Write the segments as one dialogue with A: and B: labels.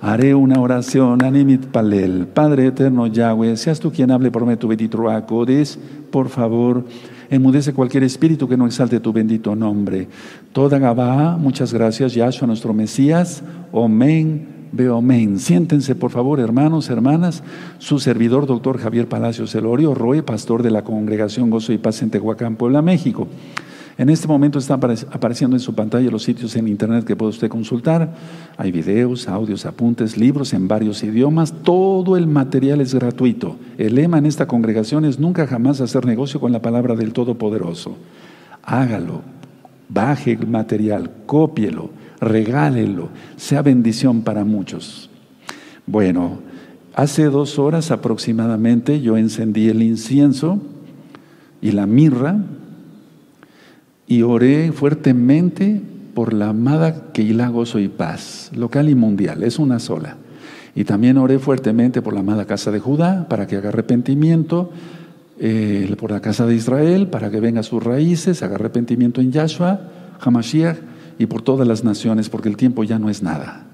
A: Haré una oración, animit palel. Padre eterno Yahweh, seas tú quien hable por medio tu bendito Acodes, por favor, enmudece cualquier espíritu que no exalte tu bendito nombre. Toda Gabá, muchas gracias, Yahshua, nuestro Mesías. Amén. Siéntense, por favor, hermanos, hermanas. Su servidor, doctor Javier Palacios Elorio, Roe, pastor de la Congregación Gozo y Paz en Tehuacán, Puebla, México. En este momento están apareciendo en su pantalla los sitios en internet que puede usted consultar. Hay videos, audios, apuntes, libros en varios idiomas. Todo el material es gratuito. El lema en esta congregación es nunca jamás hacer negocio con la palabra del Todopoderoso. Hágalo, baje el material, cópielo, regálelo, sea bendición para muchos. Bueno, hace dos horas aproximadamente yo encendí el incienso y la mirra y oré fuertemente por la amada Keilah Gozo y Paz, local y mundial, es una sola. Y también oré fuertemente por la amada casa de Judá, para que haga arrepentimiento, eh, por la casa de Israel, para que venga a sus raíces, haga arrepentimiento en Yahshua, Hamashiach, y por todas las naciones, porque el tiempo ya no es nada.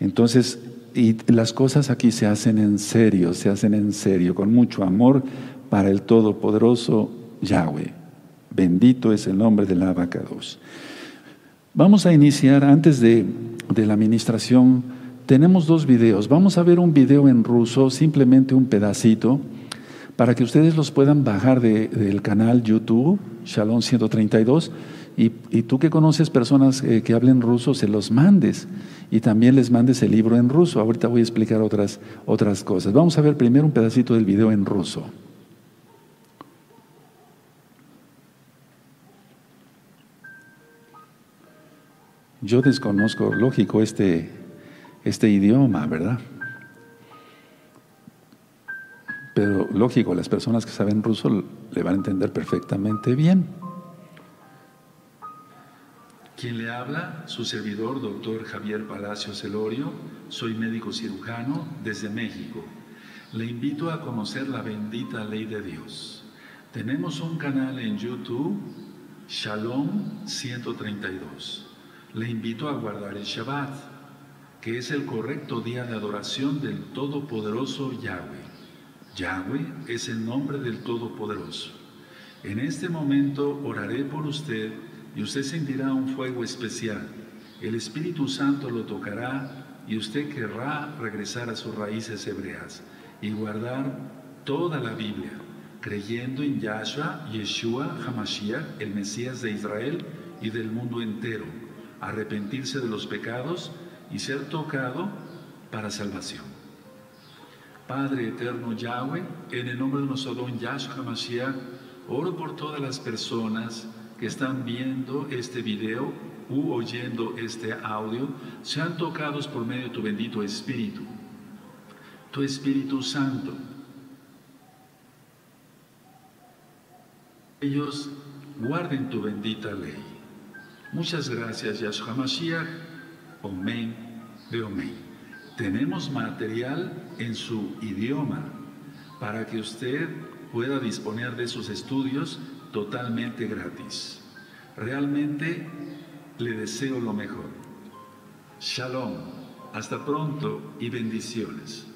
A: Entonces, y las cosas aquí se hacen en serio, se hacen en serio, con mucho amor para el Todopoderoso Yahweh. Bendito es el nombre del abacados. Vamos a iniciar antes de, la administración. Tenemos dos videos. Vamos a ver un video en ruso, simplemente un pedacito, para que ustedes los puedan bajar del canal YouTube, Shalom 132. Y, tú que conoces personas eh, que hablen ruso, se los mandes. Y también les mandes el libro en ruso. Ahorita voy a explicar otras, otras cosas. Vamos a ver primero un pedacito del video en ruso. Yo desconozco, lógico, este, este idioma, ¿verdad? Pero lógico, las personas que saben ruso le van a entender perfectamente bien. Quien le habla, su servidor, doctor Javier Palacios Elorio, soy médico cirujano desde México. Le invito a conocer la bendita ley de Dios. Tenemos un canal en YouTube, Shalom 132 le invito a guardar el Shabbat, que es el correcto día de adoración del Todopoderoso Yahweh. Yahweh es el nombre del Todopoderoso. En este momento oraré por usted y usted sentirá un fuego especial. El Espíritu Santo lo tocará y usted querrá regresar a sus raíces hebreas y guardar toda la Biblia, creyendo en Yahshua, Yeshua, Hamashiach, el Mesías de Israel y del mundo entero arrepentirse de los pecados y ser tocado para salvación. Padre eterno Yahweh, en el nombre de nuestro don Yahshua Mashiach, oro por todas las personas que están viendo este video u oyendo este audio, sean tocados por medio de tu bendito Espíritu, tu Espíritu Santo. Ellos guarden tu bendita ley. Muchas gracias, Yahshua Mashiach. Omen de Omen. Tenemos material en su idioma para que usted pueda disponer de sus estudios totalmente gratis. Realmente le deseo lo mejor. Shalom. Hasta pronto y bendiciones.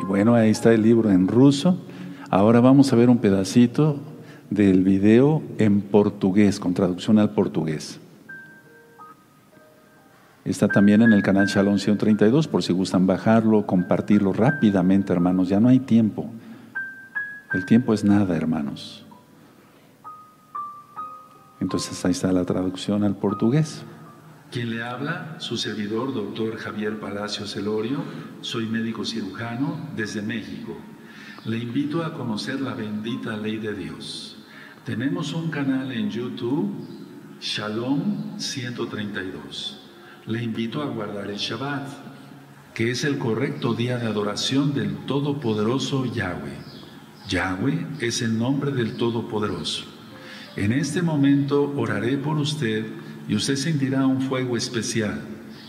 A: Y bueno, ahí está el libro en ruso. Ahora vamos a ver un pedacito del video en portugués, con traducción al portugués. Está también en el canal Shalom 132 por si gustan bajarlo, compartirlo rápidamente, hermanos. Ya no hay tiempo. El tiempo es nada, hermanos. Entonces ahí está la traducción al portugués. Quien le habla, su servidor, doctor Javier Palacios Elorio, soy médico cirujano desde México. Le invito a conocer la bendita ley de Dios. Tenemos un canal en YouTube, Shalom 132. Le invito a guardar el Shabbat, que es el correcto día de adoración del Todopoderoso Yahweh. Yahweh es el nombre del Todopoderoso. En este momento oraré por usted y usted sentirá un fuego especial.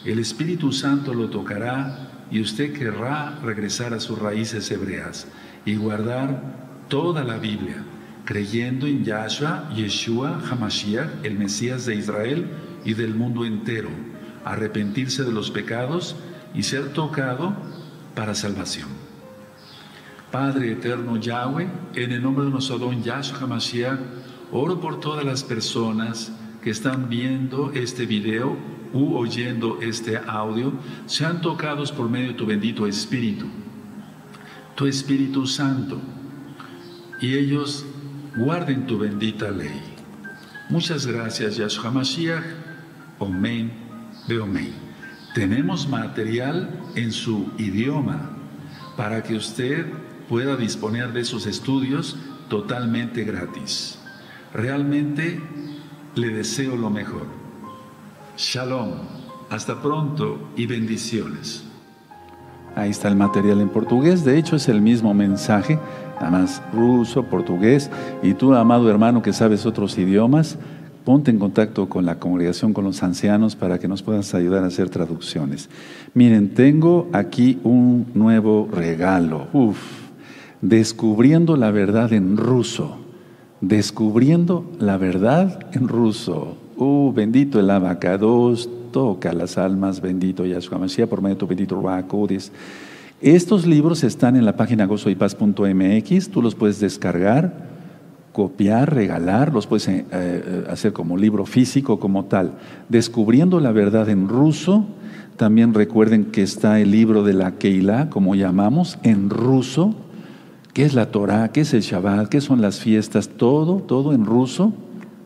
A: El Espíritu Santo lo tocará y usted querrá regresar a sus raíces hebreas y guardar toda la Biblia creyendo en Yahshua, Yeshua, Hamashiach, el Mesías de Israel y del mundo entero, arrepentirse de los pecados y ser tocado para salvación. Padre eterno Yahweh, en el nombre de nuestro don Yahshua HaMashiach, oro por todas las personas que están viendo este video u oyendo este audio, sean tocados por medio de tu bendito Espíritu, tu Espíritu Santo, y ellos guarden tu bendita ley. Muchas gracias, Yahshua Mashiach. Omen, Beomen. Tenemos material en su idioma para que usted pueda disponer de sus estudios totalmente gratis. Realmente le deseo lo mejor. Shalom. Hasta pronto y bendiciones. Ahí está el material en portugués. De hecho, es el mismo mensaje además ruso, portugués, y tú, amado hermano que sabes otros idiomas, ponte en contacto con la congregación, con los ancianos, para que nos puedas ayudar a hacer traducciones. Miren, tengo aquí un nuevo regalo. Uf, descubriendo la verdad en ruso. Descubriendo la verdad en ruso. Uh, bendito el abacados, toca las almas, bendito Yahshua Mashiach, por medio de tu bendito Ruacudis. Estos libros están en la página gozoypaz.mx, tú los puedes descargar, copiar, regalar, los puedes eh, eh, hacer como libro físico, como tal. Descubriendo la verdad en ruso, también recuerden que está el libro de la Keilah, como llamamos, en ruso. ¿Qué es la Torah? ¿Qué es el Shabbat? ¿Qué son las fiestas? Todo, todo en ruso.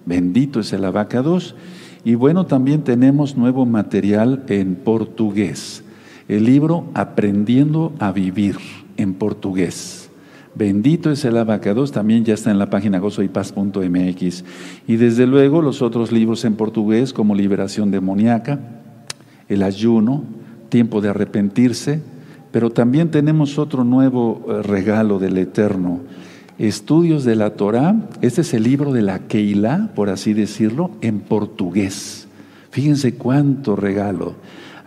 A: Bendito es el abacados. Y bueno, también tenemos nuevo material en portugués el libro Aprendiendo a Vivir en portugués. Bendito es el abacados, también ya está en la página gozoypaz.mx. Y desde luego los otros libros en portugués como Liberación demoníaca, El ayuno, Tiempo de arrepentirse, pero también tenemos otro nuevo eh, regalo del Eterno, Estudios de la Torah. Este es el libro de la Keilah, por así decirlo, en portugués. Fíjense cuánto regalo.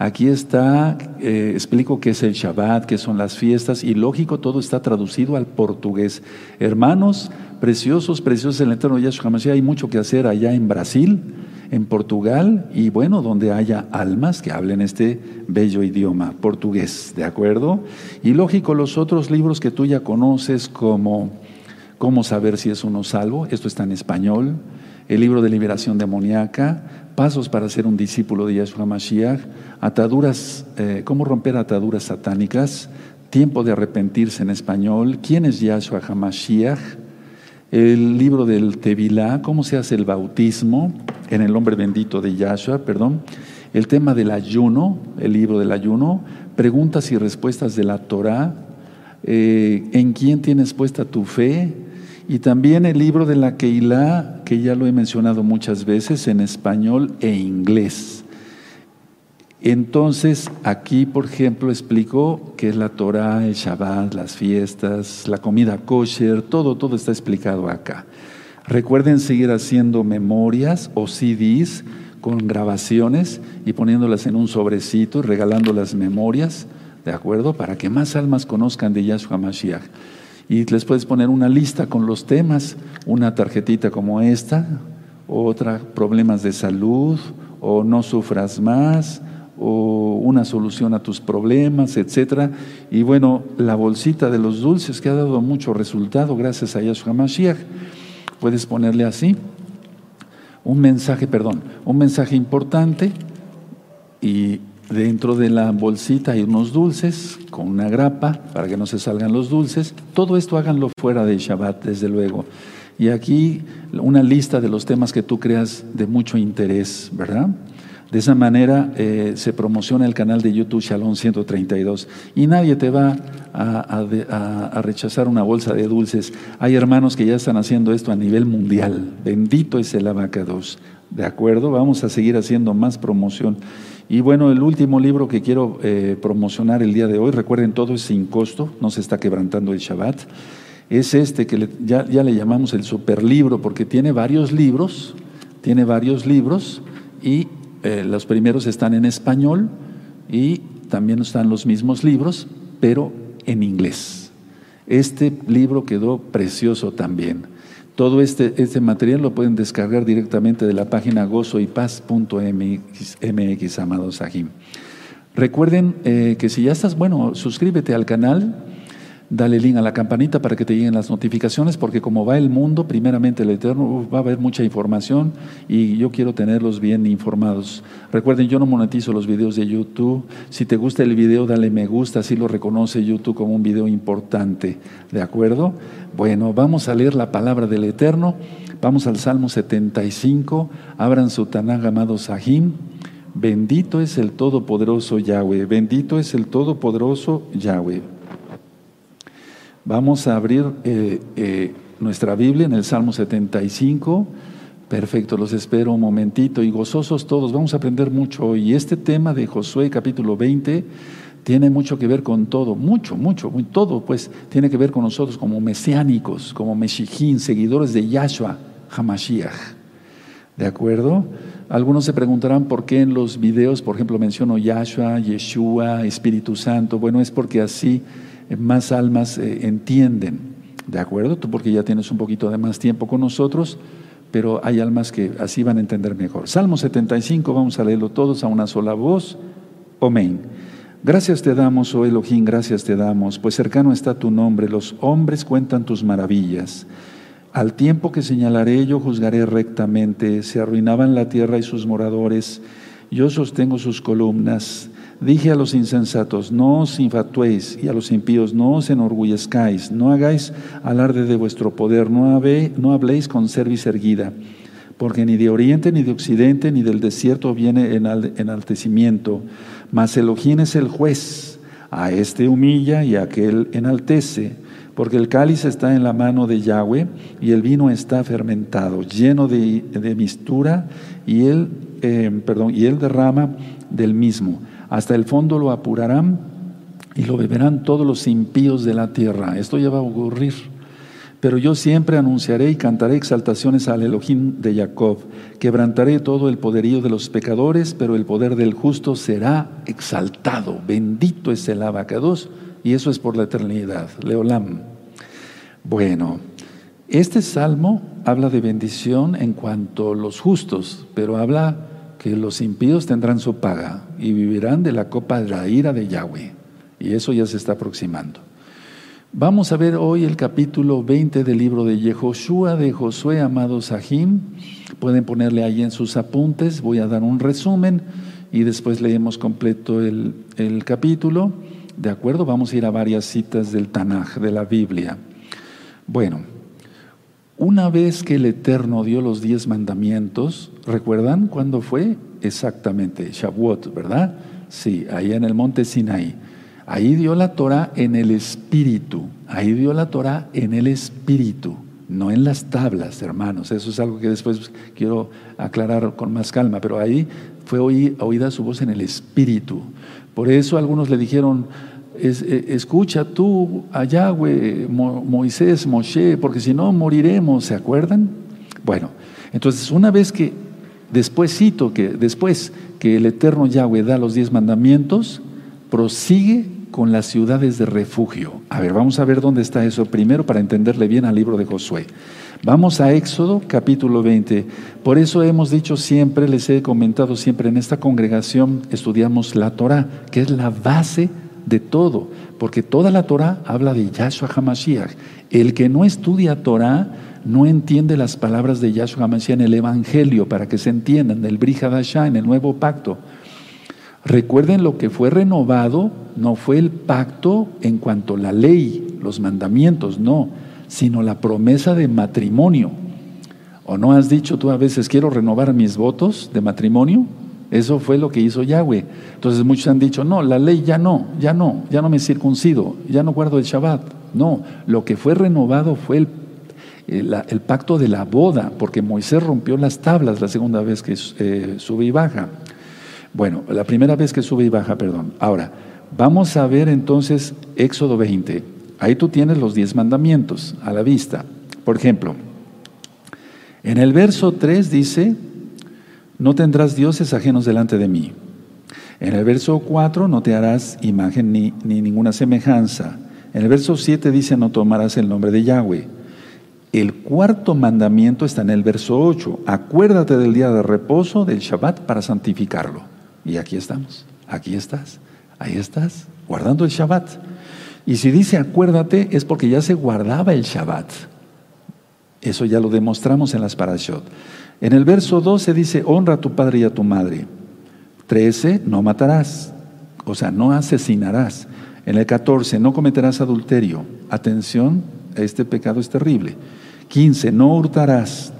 A: Aquí está, eh, explico qué es el Shabbat, qué son las fiestas, y lógico, todo está traducido al portugués. Hermanos, preciosos, preciosos en el Eterno Yahshua Mashiach, hay mucho que hacer allá en Brasil, en Portugal, y bueno, donde haya almas que hablen este bello idioma, portugués, ¿de acuerdo? Y lógico, los otros libros que tú ya conoces, como Cómo saber si es uno salvo, esto está en español, el libro de liberación demoníaca, Pasos para ser un discípulo de Yahshua Mashiach, ataduras, eh, cómo romper ataduras satánicas, tiempo de arrepentirse en español, quién es Yahshua HaMashiach, el libro del Tevilá, cómo se hace el bautismo en el nombre bendito de Yahshua, perdón, el tema del ayuno, el libro del ayuno, preguntas y respuestas de la Torah, eh, en quién tienes puesta tu fe, y también el libro de la Keilah, que ya lo he mencionado muchas veces en español e inglés. Entonces, aquí, por ejemplo, explico qué es la Torah, el Shabbat, las fiestas, la comida kosher, todo, todo está explicado acá. Recuerden seguir haciendo memorias o CDs con grabaciones y poniéndolas en un sobrecito regalando las memorias, ¿de acuerdo? Para que más almas conozcan de Yahshua Mashiach y les puedes poner una lista con los temas, una tarjetita como esta, otra, problemas de salud, o no sufras más, o una solución a tus problemas, etcétera. Y bueno, la bolsita de los dulces que ha dado mucho resultado gracias a Yahshua Mashiach, puedes ponerle así, un mensaje, perdón, un mensaje importante y Dentro de la bolsita hay unos dulces con una grapa para que no se salgan los dulces. Todo esto háganlo fuera de Shabbat, desde luego. Y aquí una lista de los temas que tú creas de mucho interés, ¿verdad? De esa manera eh, se promociona el canal de YouTube Shalom 132 y nadie te va a, a, rechazar una bolsa de dulces. Hay hermanos que ya están haciendo esto a nivel mundial. Bendito es el abacados. ¿De acuerdo? Vamos a seguir haciendo más promoción. Y bueno, el último libro que quiero eh, promocionar el día de hoy, recuerden, todo es sin costo, no se está quebrantando el Shabbat, es este que ya, le llamamos el superlibro, porque tiene varios libros, tiene varios libros, y eh, los primeros están en español, y también están los mismos libros, pero en inglés. Este libro quedó precioso también. Todo este, este material lo pueden descargar directamente de la página gozoypaz.mx, amados. Recuerden eh, que si ya estás, bueno, suscríbete al canal dale link a la campanita para que te lleguen las notificaciones, porque como va el mundo, primeramente el Eterno, va a haber mucha información y yo quiero tenerlos bien informados. Recuerden, yo no monetizo los videos de YouTube. Si te gusta el video, dale me gusta, así lo reconoce YouTube como un video importante. ¿De acuerdo? Bueno, vamos a leer la palabra del Eterno. Vamos al Salmo 75. Abran su Tanag, amado Sahim. Bendito es el Todopoderoso Yahweh. Bendito es el Todopoderoso Yahweh. Vamos a abrir eh, eh, nuestra Biblia en el Salmo 75. Perfecto, los espero un momentito y gozosos todos. Vamos a aprender mucho hoy. Este tema de Josué capítulo 20 tiene mucho que ver con todo, mucho, mucho, muy, todo, pues tiene que ver con nosotros como mesiánicos, como meshijín, seguidores de Yahshua Hamashiach. ¿De acuerdo? Algunos se preguntarán por qué en los videos, por ejemplo, menciono Yahshua, Yeshua, Espíritu Santo. Bueno, es porque así más almas eh, entienden, ¿de acuerdo? Tú porque ya tienes un poquito de más tiempo con nosotros, pero hay almas que así van a entender mejor. Salmo 75, vamos a leerlo todos a una sola voz. Amén. Gracias te damos, oh Elohim, gracias te damos, pues cercano está tu nombre, los hombres cuentan tus maravillas. Al tiempo que señalaré, yo juzgaré rectamente, se arruinaban la tierra y sus moradores, yo sostengo sus columnas. Dije a los insensatos, no os infatuéis, y a los impíos, no os enorgullezcáis, no hagáis alarde de vuestro poder, no, no habléis con cerviz erguida, porque ni de oriente, ni de occidente, ni del desierto viene enaltecimiento, mas Elohim es el juez, a este humilla y a aquel enaltece, porque el cáliz está en la mano de Yahweh y el vino está fermentado, lleno de, mistura, y él, eh, perdón, y él derrama del mismo hasta el fondo lo apurarán y lo beberán todos los impíos de la tierra. Esto ya va a ocurrir. Pero yo siempre anunciaré y cantaré exaltaciones al Elohim de Jacob. Quebrantaré todo el poderío de los pecadores, pero el poder del justo será exaltado. Bendito es el abacados, y eso es por la eternidad. Leolam. Bueno, este salmo habla de bendición en cuanto a los justos, pero habla que los impíos tendrán su paga y vivirán de la copa de la ira de Yahweh. Y eso ya se está aproximando. Vamos a ver hoy el capítulo 20 del libro de Yehoshua de Josué, amado Sahim. Pueden ponerle ahí en sus apuntes, voy a dar un resumen y después leemos completo el, el capítulo. ¿De acuerdo? Vamos a ir a varias citas del Tanaj, de la Biblia. Bueno, una vez que el Eterno dio los diez mandamientos, ¿recuerdan cuándo fue? Exactamente, Shavuot, ¿verdad? Sí, ahí en el monte Sinai. Ahí dio la Torah en el Espíritu, ahí dio la Torah en el Espíritu, no en las tablas, hermanos. Eso es algo que después quiero aclarar con más calma, pero ahí fue oída su voz en el Espíritu. Por eso algunos le dijeron, eh, escucha tú a Yahweh, Moisés, Moshe, porque si no moriremos, ¿se acuerdan? Bueno, entonces una vez que, después cito que después que el eterno Yahweh da los diez mandamientos, prosigue con las ciudades de refugio. A ver, vamos a ver dónde está eso primero para entenderle bien al libro de Josué. Vamos a Éxodo capítulo 20. Por eso hemos dicho siempre, les he comentado siempre en esta congregación, estudiamos la Torah, que es la base de todo, porque toda la Torah habla de Yahshua HaMashiach. El que no estudia Torah no entiende las palabras de Yahshua HaMashiach en el Evangelio, para que se entiendan, del Brihadashah, en el Nuevo Pacto. Recuerden lo que fue renovado, no fue el pacto en cuanto a la ley, los mandamientos, no, sino la promesa de matrimonio. ¿O no has dicho tú a veces, quiero renovar mis votos de matrimonio? Eso fue lo que hizo Yahweh. Entonces muchos han dicho, no, la ley ya no, ya no, ya no me circuncido, ya no guardo el Shabbat. No, lo que fue renovado fue el, pacto de la boda, porque Moisés rompió las tablas la segunda vez que eh, sube y baja. Bueno, la primera vez que sube y baja, perdón. Ahora, vamos a ver entonces Éxodo 20. Ahí tú tienes los diez mandamientos a la vista. Por ejemplo, en el verso 3 dice, no tendrás dioses ajenos delante de mí. En el verso 4, no te harás imagen ni, ninguna semejanza. En el verso 7 dice, no tomarás el nombre de Yahweh. El cuarto mandamiento está en el verso 8. Acuérdate del día de reposo, del Shabbat, para santificarlo. Y aquí estamos, aquí estás, ahí estás, guardando el Shabbat. Y si dice acuérdate es porque ya se guardaba el Shabbat. Eso ya lo demostramos en las parashot. En el verso 12 dice, honra a tu padre y a tu madre. 13, no matarás, o sea, no asesinarás. En el 14, no cometerás adulterio. Atención, este pecado es terrible. 15, no hurtarás.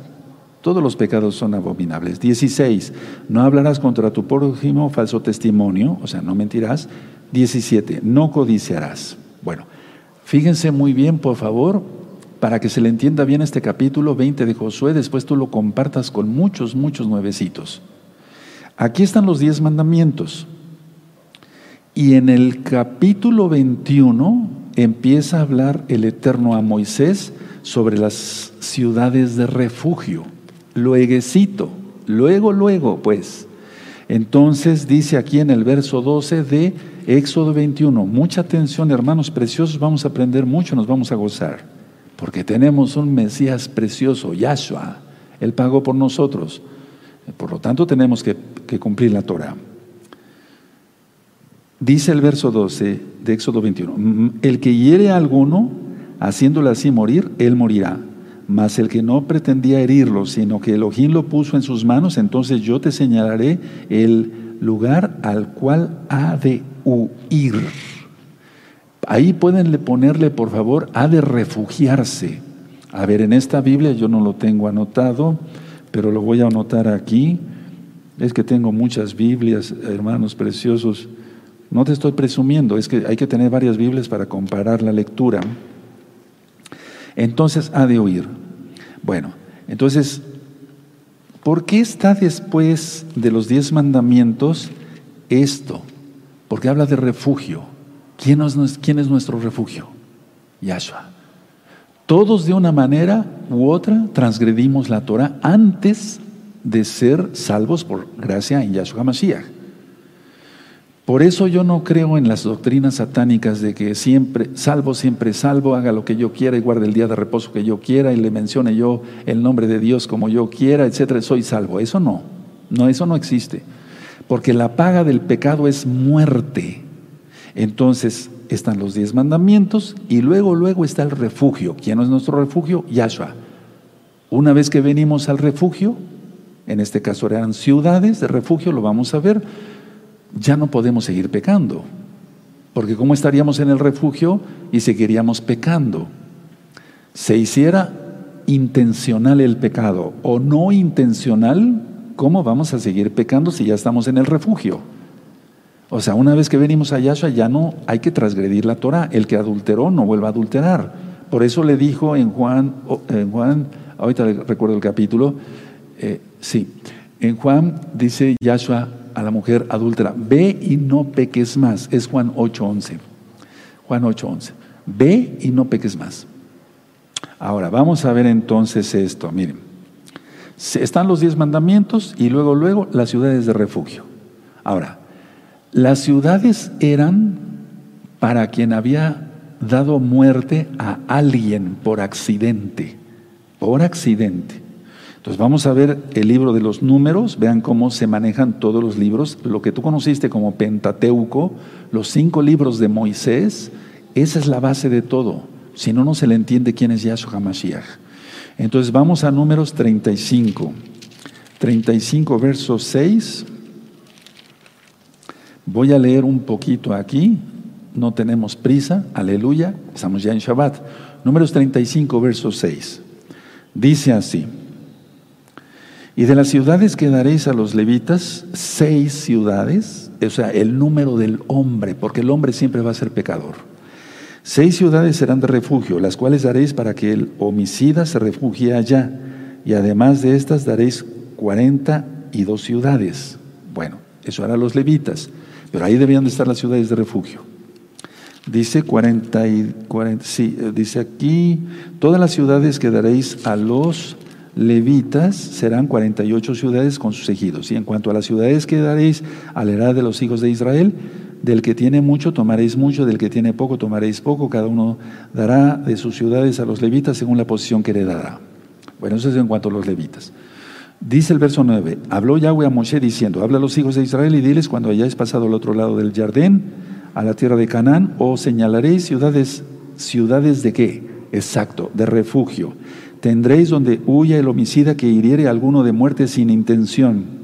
A: Todos los pecados son abominables. 16, no hablarás contra tu prójimo falso testimonio, o sea, no mentirás. 17, no codiciarás. Bueno, fíjense muy bien, por favor, para que se le entienda bien este capítulo 20 de Josué, después tú lo compartas con muchos, muchos nuevecitos. Aquí están los diez mandamientos. Y en el capítulo 21 empieza a hablar el Eterno a Moisés sobre las ciudades de refugio. Lueguecito, luego, luego, pues. Entonces dice aquí en el verso 12 de Éxodo 21, mucha atención hermanos preciosos, vamos a aprender mucho, nos vamos a gozar, porque tenemos un Mesías precioso, Yahshua, Él pagó por nosotros, por lo tanto tenemos que, cumplir la Torah. Dice el verso 12 de Éxodo 21, el que hiere a alguno, haciéndole así morir, él morirá. Mas el que no pretendía herirlo, sino que Elohim lo puso en sus manos, entonces yo te señalaré el lugar al cual ha de huir. Ahí pueden ponerle, por favor, ha de refugiarse. A ver, en esta Biblia yo no lo tengo anotado, pero lo voy a anotar aquí. Es que tengo muchas Biblias, hermanos preciosos. No te estoy presumiendo, es que hay que tener varias Biblias para comparar la lectura. Entonces ha de oír. Bueno, entonces, ¿por qué está después de los diez mandamientos esto? Porque habla de refugio. ¿Quién es, nuestro refugio? Yahshua. Todos de una manera u otra transgredimos la Torah antes de ser salvos por gracia en Yahshua Mashiach. Por eso yo no creo en las doctrinas satánicas de que siempre, salvo, siempre salvo, haga lo que yo quiera y guarde el día de reposo que yo quiera y le mencione yo el nombre de Dios como yo quiera, etcétera, soy salvo. Eso no, no, eso no existe. Porque la paga del pecado es muerte. Entonces están los diez mandamientos y luego, luego está el refugio. ¿Quién es nuestro refugio? Yahshua. Una vez que venimos al refugio, en este caso eran ciudades de refugio, lo vamos a ver ya no podemos seguir pecando. Porque ¿cómo estaríamos en el refugio y seguiríamos pecando? Se hiciera intencional el pecado o no intencional, ¿cómo vamos a seguir pecando si ya estamos en el refugio? O sea, una vez que venimos a Yahshua ya no hay que transgredir la Torah. El que adulteró no vuelva a adulterar. Por eso le dijo en Juan, en Juan ahorita recuerdo el capítulo, eh, sí, en Juan dice Yahshua, a la mujer adúltera, ve y no peques más. Es Juan 8.11. Juan 8.11. Ve y no peques más. Ahora, vamos a ver entonces esto. Miren, están los diez mandamientos y luego, luego las ciudades de refugio. Ahora, las ciudades eran para quien había dado muerte a alguien por accidente, por accidente. Entonces vamos a ver el libro de los números, vean cómo se manejan todos los libros, lo que tú conociste como Pentateuco, los cinco libros de Moisés, esa es la base de todo. Si no, no se le entiende quién es Yahshua HaMashiach. Entonces vamos a números 35. 35 verso 6. Voy a leer un poquito aquí, no tenemos prisa, aleluya, estamos ya en Shabbat. Números 35 verso 6. Dice así. Y de las ciudades que daréis a los levitas, seis ciudades, o sea, el número del hombre, porque el hombre siempre va a ser pecador. Seis ciudades serán de refugio, las cuales daréis para que el homicida se refugie allá. Y además de estas daréis cuarenta y dos ciudades. Bueno, eso hará los levitas, pero ahí debían de estar las ciudades de refugio. Dice 40 y 40, sí, dice aquí, todas las ciudades que daréis a los levitas serán 48 ciudades con sus ejidos. Y en cuanto a las ciudades que daréis a la edad de los hijos de Israel, del que tiene mucho tomaréis mucho, del que tiene poco tomaréis poco, cada uno dará de sus ciudades a los levitas según la posición que heredará. Bueno, eso es en cuanto a los levitas. Dice el verso 9, habló Yahweh a Moshe diciendo, habla a los hijos de Israel y diles cuando hayáis pasado al otro lado del Jardín, a la tierra de Canaán, o señalaréis ciudades, ciudades de qué? Exacto, de refugio. Tendréis donde huya el homicida que hiriere a alguno de muerte sin intención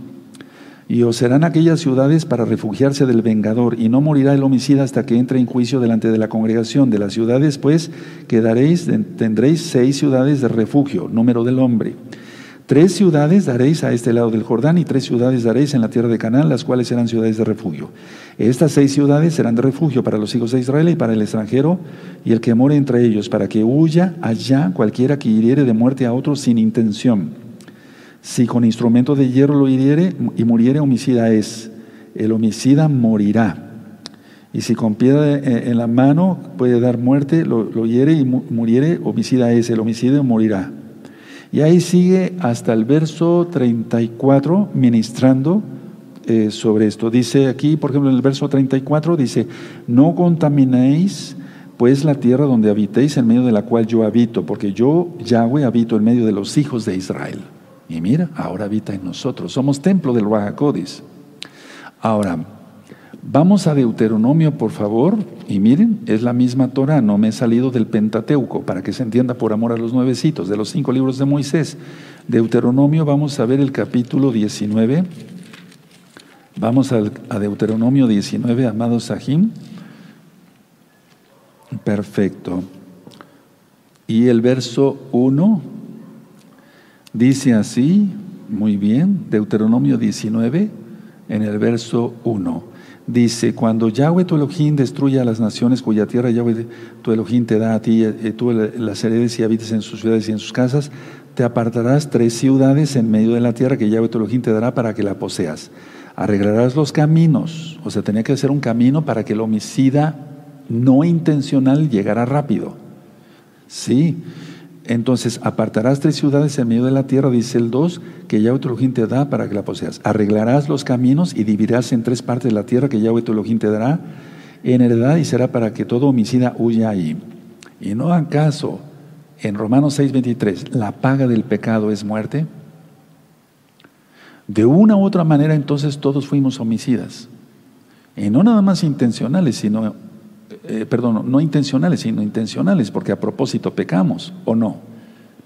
A: y os serán aquellas ciudades para refugiarse del vengador, y no morirá el homicida hasta que entre en juicio delante de la congregación. De las ciudades, pues, quedaréis, tendréis seis ciudades de refugio, número del hombre. Tres ciudades daréis a este lado del Jordán y tres ciudades daréis en la tierra de Canaán, las cuales serán ciudades de refugio. Estas seis ciudades serán de refugio para los hijos de Israel y para el extranjero y el que more entre ellos, para que huya allá cualquiera que hiriere de muerte a otro sin intención. Si con instrumento de hierro lo hiriere y muriere, homicida es. El homicida morirá. Y si con piedra en la mano puede dar muerte, lo, hiere y muriere, homicida es. El homicidio morirá. Y ahí sigue hasta el verso 34 ministrando eh, sobre esto. Dice aquí, por ejemplo, en el verso 34 dice, no contaminéis pues la tierra donde habitéis en medio de la cual yo habito, porque yo, Yahweh, habito en medio de los hijos de Israel. Y mira, ahora habita en nosotros. Somos templo del Ruajacodis. Ahora, vamos a Deuteronomio, por favor. Y miren, es la misma Torah. No me he salido del Pentateuco, para que se entienda por amor a los nuevecitos, de los cinco libros de Moisés. Deuteronomio, vamos a ver el capítulo 19. Vamos a, Deuteronomio 19, amados Sahim. Perfecto. Y el verso 1 Dice así, muy bien, Deuteronomio 19, en el verso 1. Dice, cuando Yahweh tu Elohim destruya a las naciones cuya tierra Yahweh tu Elohim te da a ti, eh, tú las heredes y habites en sus ciudades y en sus casas, te apartarás tres ciudades en medio de la tierra que Yahweh tu Elohim te dará para que la poseas. Arreglarás los caminos, o sea, tenía que hacer un camino para que el homicida no intencional llegara rápido. Sí, entonces apartarás tres ciudades en medio de la tierra, dice el 2, que Yahweh tu te da para que la poseas. Arreglarás los caminos y dividirás en tres partes la tierra que Yahweh tu te dará en heredad y será para que todo homicida huya ahí. Y no acaso, en Romanos 6:23, la paga del pecado es muerte. De una u otra manera entonces todos fuimos homicidas. Y no nada más intencionales, sino eh, perdón, no intencionales, sino intencionales, porque a propósito pecamos, ¿o no?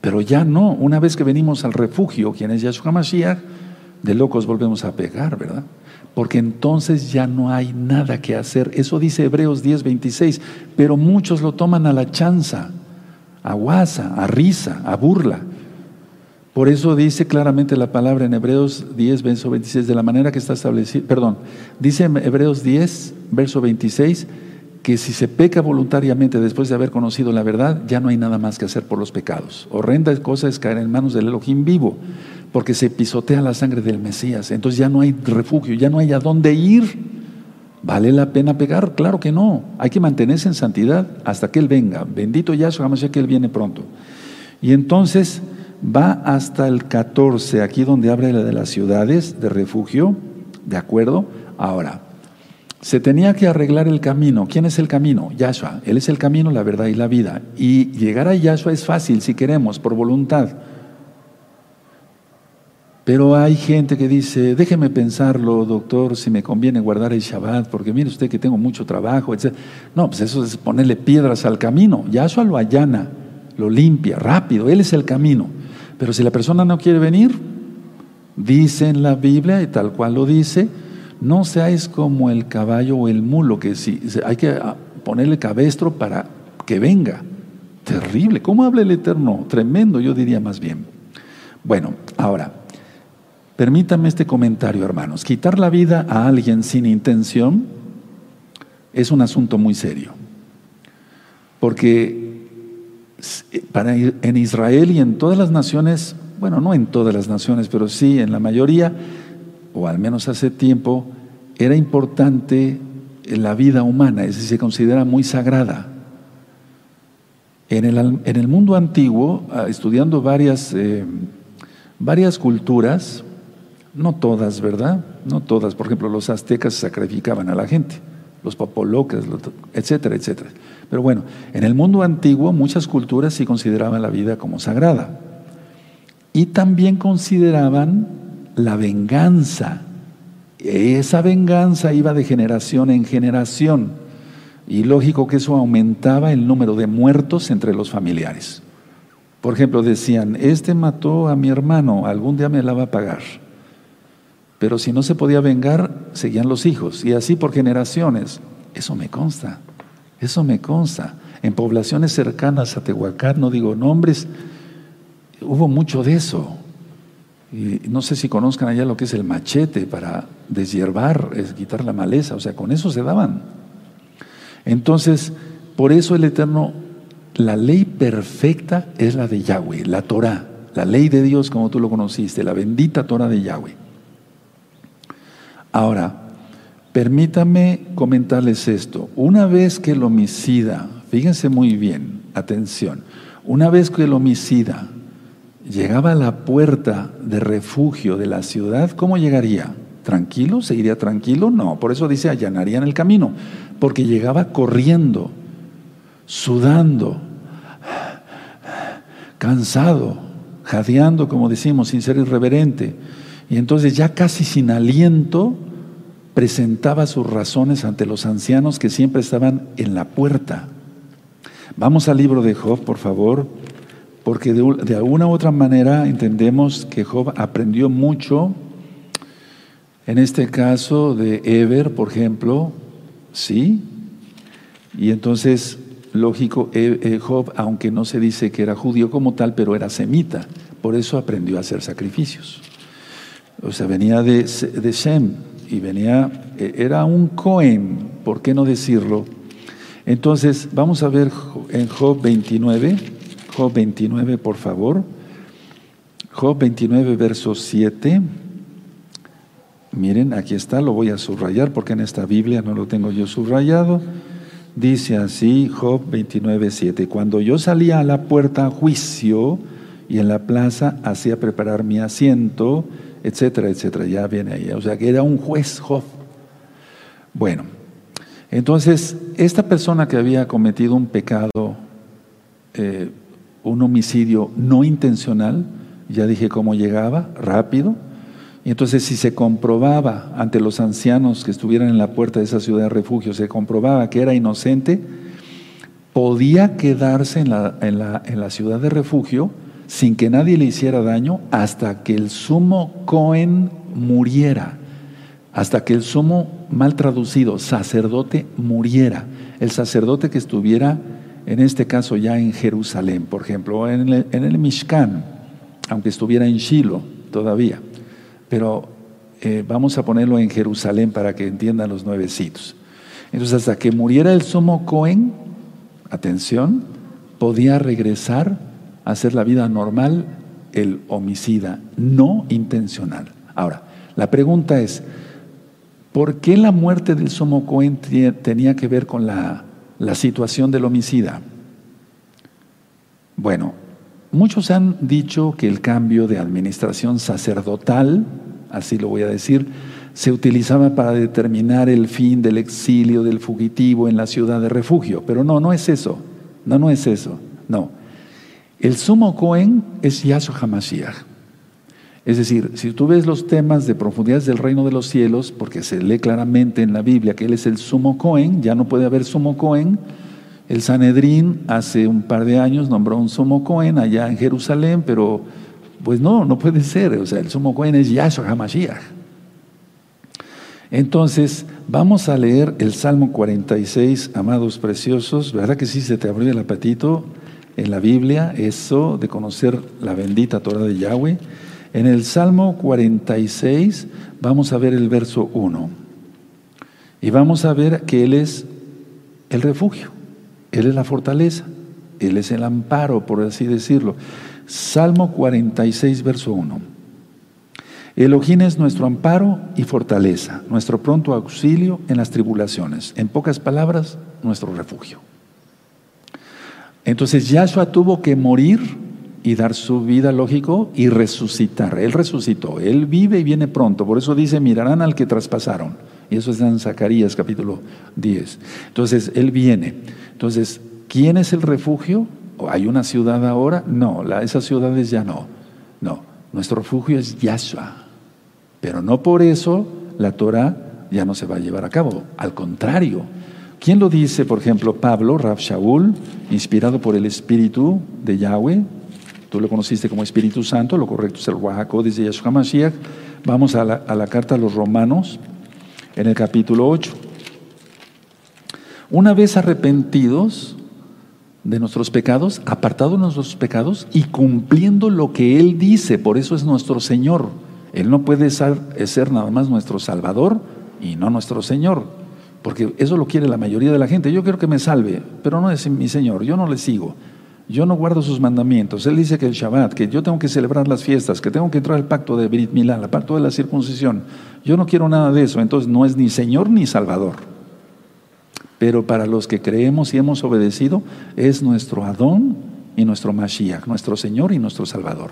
A: Pero ya no, una vez que venimos al refugio, quien es Yahshua Mashiach, de locos volvemos a pecar, ¿verdad? Porque entonces ya no hay nada que hacer. Eso dice Hebreos 10, 26, pero muchos lo toman a la chanza, a guasa, a risa, a burla. Por eso dice claramente la palabra en Hebreos 10, verso 26, de la manera que está establecido, perdón, dice Hebreos 10, verso 26, que si se peca voluntariamente después de haber conocido la verdad, ya no hay nada más que hacer por los pecados. Horrenda cosa es caer en manos del Elohim vivo, porque se pisotea la sangre del Mesías. Entonces ya no hay refugio, ya no hay a dónde ir. ¿Vale la pena pegar? Claro que no. Hay que mantenerse en santidad hasta que Él venga. Bendito Yahshua ya que Él viene pronto. Y entonces va hasta el 14, aquí donde abre la de las ciudades de refugio. ¿De acuerdo? Ahora, se tenía que arreglar el camino. ¿Quién es el camino? Yahshua. Él es el camino, la verdad y la vida. Y llegar a Yahshua es fácil si queremos, por voluntad. Pero hay gente que dice, déjeme pensarlo, doctor, si me conviene guardar el Shabbat, porque mire usted que tengo mucho trabajo, etc. No, pues eso es ponerle piedras al camino. Yahshua lo allana, lo limpia, rápido. Él es el camino. Pero si la persona no quiere venir, dice en la Biblia, y tal cual lo dice, no seáis como el caballo o el mulo, que si hay que ah, ponerle cabestro para que venga. Terrible. ¿Cómo habla el Eterno? Tremendo, yo diría más bien. Bueno, ahora, permítame este comentario, hermanos. Quitar la vida a alguien sin intención es un asunto muy serio. Porque para, en Israel y en todas las naciones, bueno, no en todas las naciones, pero sí en la mayoría, o al menos hace tiempo, era importante la vida humana, es decir, se considera muy sagrada. En el, en el mundo antiguo, ah, estudiando varias, eh, varias culturas, no todas, ¿verdad? No todas. Por ejemplo, los aztecas sacrificaban a la gente. los popolocas, etcétera, etcétera. Pero bueno, en el mundo antiguo muchas culturas sí consideraban la vida como sagrada. Y también consideraban la venganza. Esa venganza iba de generación en generación. Y lógico que eso aumentaba el número de muertos entre los familiares. Por ejemplo, decían, este mató a mi hermano, algún día me la va a pagar. Pero si no se podía vengar, seguían los hijos. Y así por generaciones. Eso me consta. Eso me consta. En poblaciones cercanas a Tehuacán, no digo nombres, hubo mucho de eso. Y no sé si conozcan allá lo que es el machete para deshiervar, es quitar la maleza. O sea, con eso se daban. Entonces, por eso el Eterno, la ley perfecta es la de Yahweh, la Torah, la ley de Dios como tú lo conociste, la bendita Torah de Yahweh. Ahora, permítame comentarles esto. Una vez que el homicida, fíjense muy bien, atención, una vez que el homicida llegaba a la puerta de refugio de la ciudad, ¿cómo llegaría? ¿Tranquilo? ¿Seguiría tranquilo? No, por eso dice allanarían el camino, porque llegaba corriendo, sudando, cansado, jadeando, como decimos, sin ser irreverente. Y entonces ya casi sin aliento presentaba sus razones ante los ancianos que siempre estaban en la puerta. Vamos al libro de Job, por favor, porque de, alguna u otra manera entendemos que Job aprendió mucho, en este caso de Eber, por ejemplo, ¿sí? Y entonces, lógico, e, e, Job, aunque no se dice que era judío como tal, pero era semita, por eso aprendió a hacer sacrificios. O sea, venía de, de Shem y venía, e, era un Cohen, ¿por qué no decirlo? Entonces, vamos a ver en Job 29, Job 29, por favor. Job 29, verso 7. Miren, aquí está, lo voy a subrayar porque en esta Biblia no lo tengo yo subrayado. Dice así, Job 29, 7. Cuando yo salía a la puerta a juicio y en la plaza hacía preparar mi asiento, etcétera, etcétera. Ya viene ahí. O sea que era un juez Job. Bueno, entonces, esta persona que había cometido un pecado, eh, un homicidio no intencional, ya dije cómo llegaba, rápido, y entonces si se comprobaba ante los ancianos que estuvieran en la puerta de esa ciudad de refugio, se comprobaba que era inocente, podía quedarse en la, en la, en la ciudad de refugio sin que nadie le hiciera daño hasta que el sumo Cohen muriera, hasta que el sumo, mal traducido, sacerdote muriera, el sacerdote que estuviera, en este caso ya en Jerusalén, por ejemplo, en el, en el Mishkan, aunque estuviera en Shiloh todavía, pero eh, vamos a ponerlo en Jerusalén para que entiendan los nuevecitos. Entonces, hasta que muriera el sumo Cohen, atención, podía regresar hacer la vida normal el homicida, no intencional. Ahora, la pregunta es, ¿por qué la muerte del Somo Cohen tenía que ver con la, la situación del homicida? Bueno, muchos han dicho que el cambio de administración sacerdotal, así lo voy a decir, se utilizaba para determinar el fin del exilio del fugitivo en la ciudad de refugio. Pero no, no es eso. No, no es eso. No. El sumo Cohen es Yahshua HaMashiach. Es decir, si tú ves los temas de profundidades del reino de los cielos, porque se lee claramente en la Biblia que Él es el sumo Cohen, ya no puede haber sumo Cohen. El Sanedrín hace un par de años nombró un sumo Cohen allá en Jerusalén, pero pues no, no puede ser. O sea, el sumo Cohen es Yahshua HaMashiach. Entonces, vamos a leer el Salmo 46, amados preciosos. ¿Verdad que sí se te abrió el apetito? en la Biblia, eso de conocer la bendita Torah de Yahweh. En el Salmo 46 vamos a ver el verso 1. Y vamos a ver que Él es el refugio, Él es la fortaleza, Él es el amparo, por así decirlo. Salmo 46, verso 1. Elohim es nuestro amparo y fortaleza, nuestro pronto auxilio en las tribulaciones. En pocas palabras, nuestro refugio. Entonces Yahshua tuvo que morir y dar su vida, lógico, y resucitar. Él resucitó, Él vive y viene pronto. Por eso dice, mirarán al que traspasaron. Y eso está en Zacarías capítulo 10. Entonces, Él viene. Entonces, ¿quién es el refugio? ¿Hay una ciudad ahora? No, la, esas ciudades ya no. No, nuestro refugio es Yahshua. Pero no por eso la Torah ya no se va a llevar a cabo. Al contrario. ¿Quién lo dice, por ejemplo, Pablo, Rab Shaul, inspirado por el Espíritu de Yahweh? Tú lo conociste como Espíritu Santo, lo correcto es el Oaxaco desde Yahshua Mashiach. Vamos a la, a la carta a los romanos, en el capítulo 8. Una vez arrepentidos de nuestros pecados, apartados de nuestros pecados y cumpliendo lo que Él dice, por eso es nuestro Señor. Él no puede ser, ser nada más nuestro Salvador y no nuestro Señor, porque eso lo quiere la mayoría de la gente. Yo quiero que me salve, pero no es mi Señor, yo no le sigo. Yo no guardo sus mandamientos. Él dice que el Shabbat, que yo tengo que celebrar las fiestas, que tengo que entrar al pacto de Brit Milá, el pacto de la circuncisión. Yo no quiero nada de eso. Entonces no es ni Señor ni Salvador. Pero para los que creemos y hemos obedecido, es nuestro Adón y nuestro Mashiach, nuestro Señor y nuestro Salvador.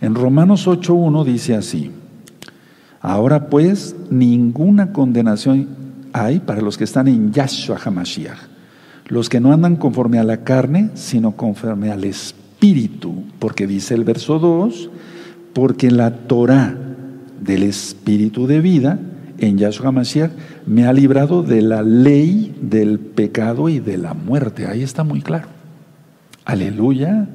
A: En Romanos 8.1 dice así, ahora pues ninguna condenación hay para los que están en Yahshua HaMashiach los que no andan conforme a la carne, sino conforme al Espíritu, porque dice el verso 2, porque la Torah del Espíritu de vida en Yahshua Mashiach me ha librado de la ley del pecado y de la muerte. Ahí está muy claro. Aleluya.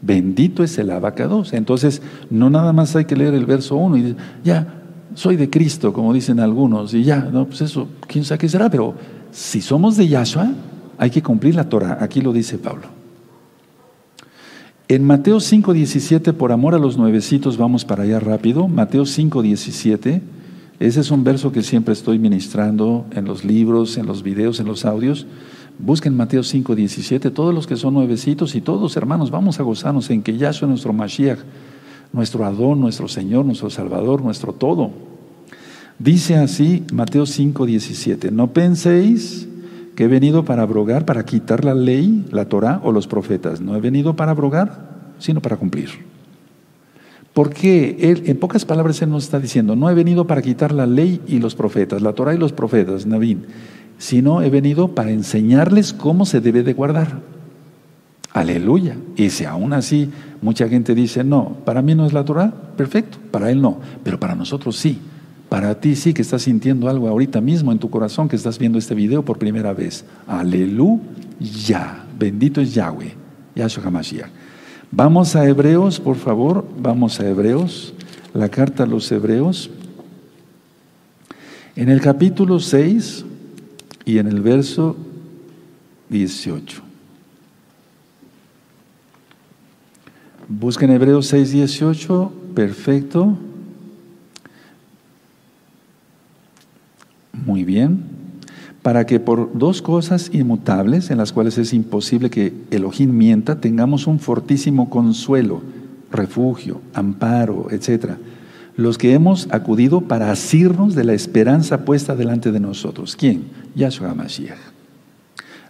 A: Bendito es el abacados. Entonces, no nada más hay que leer el verso 1 y ya, soy de Cristo, como dicen algunos, y ya, no, pues eso, quién sabe qué será, pero si somos de Yahshua, hay que cumplir la Torah, aquí lo dice Pablo. En Mateo 5:17, por amor a los nuevecitos, vamos para allá rápido. Mateo 5:17, ese es un verso que siempre estoy ministrando en los libros, en los videos, en los audios. Busquen Mateo 5:17, todos los que son nuevecitos y todos hermanos, vamos a gozarnos en que Yahshua es nuestro Mashiach, nuestro Adón, nuestro Señor, nuestro Salvador, nuestro todo. Dice así Mateo 5:17, no penséis que he venido para abrogar, para quitar la ley, la Torah o los profetas. No he venido para abrogar, sino para cumplir. Porque él, en pocas palabras, él nos está diciendo, no he venido para quitar la ley y los profetas, la Torah y los profetas, Navín, sino he venido para enseñarles cómo se debe de guardar. Aleluya. Y si aún así mucha gente dice, no, para mí no es la Torah, perfecto, para él no, pero para nosotros sí. Para ti sí que estás sintiendo algo ahorita mismo en tu corazón que estás viendo este video por primera vez. Aleluya. Bendito es Yahweh. Yahshua HaMashiach. Vamos a Hebreos, por favor. Vamos a Hebreos. La carta a los Hebreos. En el capítulo 6 y en el verso 18. Busquen Hebreos 6, 18. Perfecto. Muy bien. Para que por dos cosas inmutables, en las cuales es imposible que Elohim mienta, tengamos un fortísimo consuelo, refugio, amparo, etc. Los que hemos acudido para asirnos de la esperanza puesta delante de nosotros. ¿Quién? Yahshua Mashiach.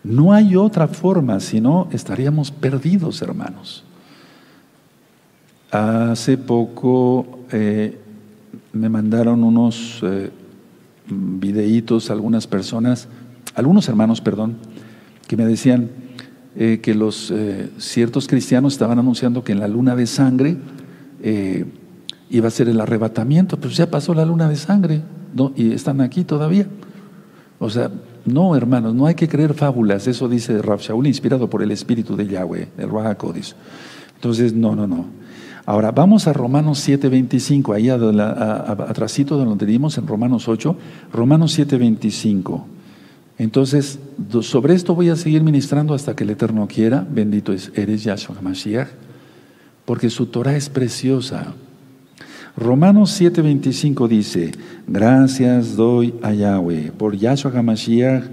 A: No hay otra forma, sino estaríamos perdidos, hermanos. Hace poco eh, me mandaron unos eh, videitos algunas personas, algunos hermanos, perdón, que me decían eh, que los eh, ciertos cristianos estaban anunciando que en la luna de sangre eh, iba a ser el arrebatamiento, pues ya pasó la luna de sangre ¿no? y están aquí todavía. O sea, no, hermanos, no hay que creer fábulas, eso dice Shaul, inspirado por el espíritu de Yahweh, el Ruach Entonces, no, no, no. Ahora, vamos a Romanos 7.25, ahí atrásito de donde dimos en Romanos 8, Romanos 7.25. Entonces, sobre esto voy a seguir ministrando hasta que el Eterno quiera. Bendito es, eres Yahshua HaMashiach, porque su Torah es preciosa. Romanos 7:25 dice, gracias doy a Yahweh por Yahshua HaMashiach,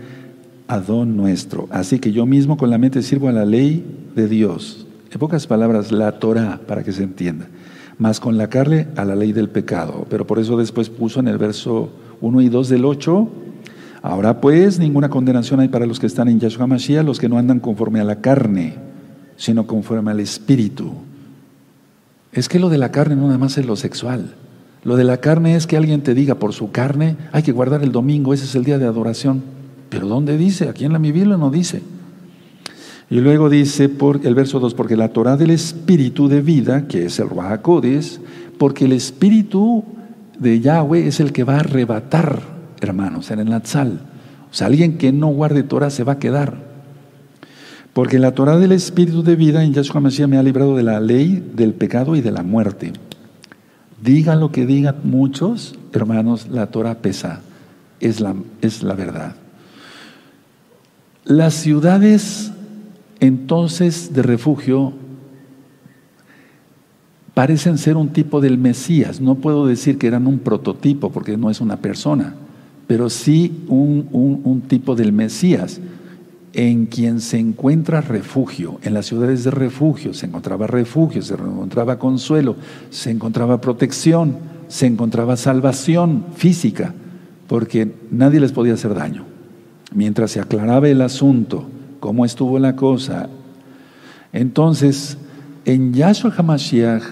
A: Adón nuestro. Así que yo mismo con la mente sirvo a la ley de Dios en pocas palabras, la Torah, para que se entienda, más con la carne a la ley del pecado. Pero por eso después puso en el verso 1 y 2 del 8, ahora pues ninguna condenación hay para los que están en Yahshua Mashiach, los que no andan conforme a la carne, sino conforme al Espíritu. Es que lo de la carne no nada más es lo sexual. Lo de la carne es que alguien te diga por su carne, hay que guardar el domingo, ese es el día de adoración. Pero ¿dónde dice? Aquí en la mi Biblia no dice. Y luego dice el verso 2, porque la Torah del espíritu de vida, que es el Ruajacodes, porque el espíritu de Yahweh es el que va a arrebatar, hermanos, en el Natsal. O sea, alguien que no guarde Torah se va a quedar. Porque la Torah del espíritu de vida en Yahshua Mashiach me ha librado de la ley, del pecado y de la muerte. Digan lo que digan muchos, hermanos, la Torah pesa, es la, es la verdad. Las ciudades entonces de refugio parecen ser un tipo del Mesías. No puedo decir que eran un prototipo porque no es una persona, pero sí un, un, tipo del Mesías en quien se encuentra refugio. En las ciudades de refugio se encontraba refugio, se encontraba consuelo, se encontraba protección, se encontraba salvación física, porque nadie les podía hacer daño. Mientras se aclaraba el asunto, cómo estuvo la cosa. Entonces, en Yahshua HaMashiach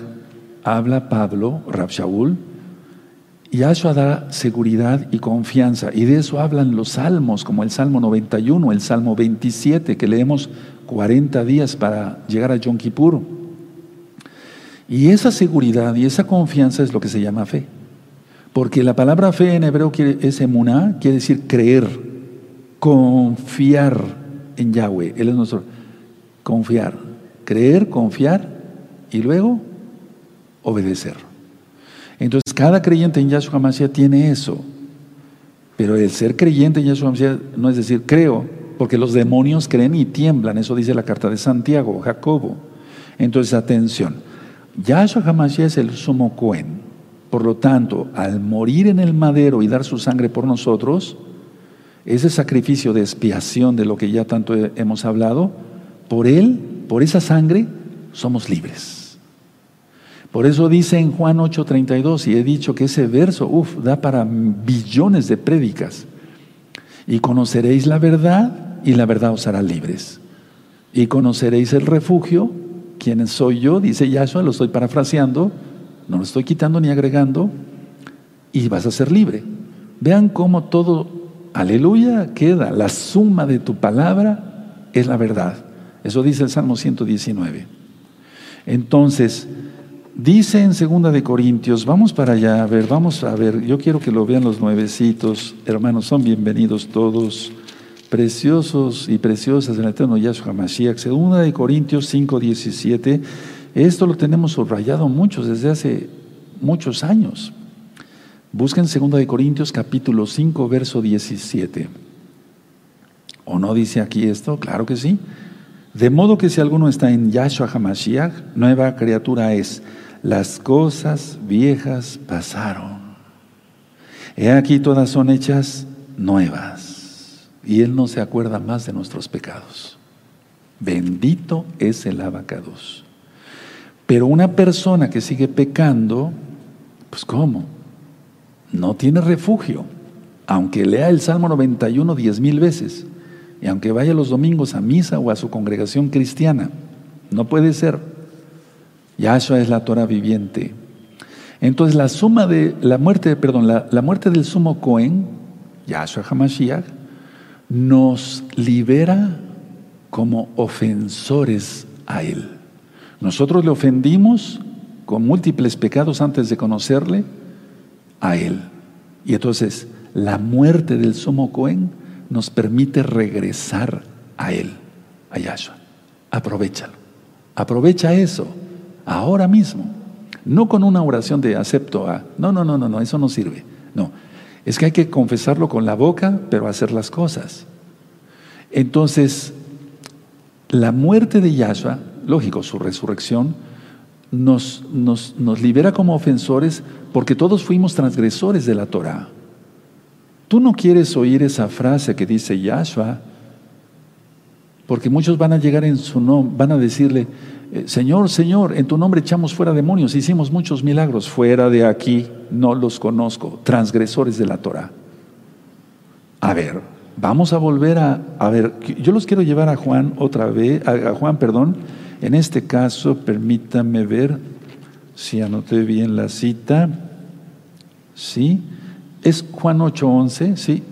A: habla Pablo, Rab Shaul, Yahshua da seguridad y confianza, y de eso hablan los salmos, como el Salmo 91, el Salmo 27, que leemos 40 días para llegar a Yom Kippur. Y esa seguridad y esa confianza es lo que se llama fe. Porque la palabra fe en hebreo es emuná, quiere decir creer, confiar en Yahweh. Él es nuestro confiar, creer, confiar y luego obedecer. Entonces, cada creyente en Yahshua Mashiach tiene eso. Pero el ser creyente en Yahshua Mashiach no es decir creo, porque los demonios creen y tiemblan. Eso dice la carta de Santiago, Jacobo. Entonces, atención. Yahshua HaMashiach es el sumo Cohen. Por lo tanto, al morir en el madero y dar su sangre por nosotros, ese sacrificio de expiación de lo que ya tanto hemos hablado, por él, por esa sangre, somos libres. Por eso dice en Juan 8:32, y he dicho que ese verso, uff, da para billones de prédicas. Y conoceréis la verdad, y la verdad os hará libres. Y conoceréis el refugio, quien soy yo, dice Yahshua, lo estoy parafraseando, no lo estoy quitando ni agregando, y vas a ser libre. Vean cómo todo aleluya, queda. La suma de tu palabra es la verdad. Eso dice el Salmo 119. Entonces, dice en Segunda de Corintios, vamos para allá, a ver, vamos a ver, yo quiero que lo vean los nuevecitos, hermanos, son bienvenidos todos, preciosos y preciosas en el eterno Yahshua Mashiach. Segunda de Corintios 5, 17, esto lo tenemos subrayado muchos desde hace muchos años. Busquen 2 Corintios capítulo 5, verso 17. ¿O no dice aquí esto? Claro que sí. De modo que si alguno está en Yahshua HaMashiach, nueva criatura es. Las cosas viejas pasaron. He aquí todas son hechas nuevas. Y Él no se acuerda más de nuestros pecados. Bendito es el abacados. Pero una persona que sigue pecando, pues ¿cómo? No tiene refugio, aunque lea el Salmo 91 diez mil veces y aunque vaya los domingos a misa o a su congregación cristiana. No puede ser. Yahshua es la Torah viviente. Entonces la suma de la muerte, perdón, la, la muerte del sumo Cohen, Yahshua Hamashiach, nos libera como ofensores a Él. Nosotros le ofendimos con múltiples pecados antes de conocerle a Él. Y entonces la muerte del sumo Cohen nos permite regresar a Él, a Yahshua. Aprovechalo. Aprovecha eso ahora mismo. No con una oración de acepto a. No, no, no, no, no, eso no sirve. No. Es que hay que confesarlo con la boca, pero hacer las cosas. Entonces, la muerte de Yahshua, lógico, su resurrección, nos, nos, nos libera como ofensores porque todos fuimos transgresores de la Torah. Tú no quieres oír esa frase que dice Yahshua, porque muchos van a llegar en su nombre, van a decirle, eh, Señor, Señor, en tu nombre echamos fuera demonios, hicimos muchos milagros, fuera de aquí, no los conozco, transgresores de la Torah. A ver, vamos a volver a, a ver, yo los quiero llevar a Juan otra vez, a Juan, perdón, en este caso, permítame ver si anoté bien la cita. ¿Sí? Es Juan 8:11, ¿sí?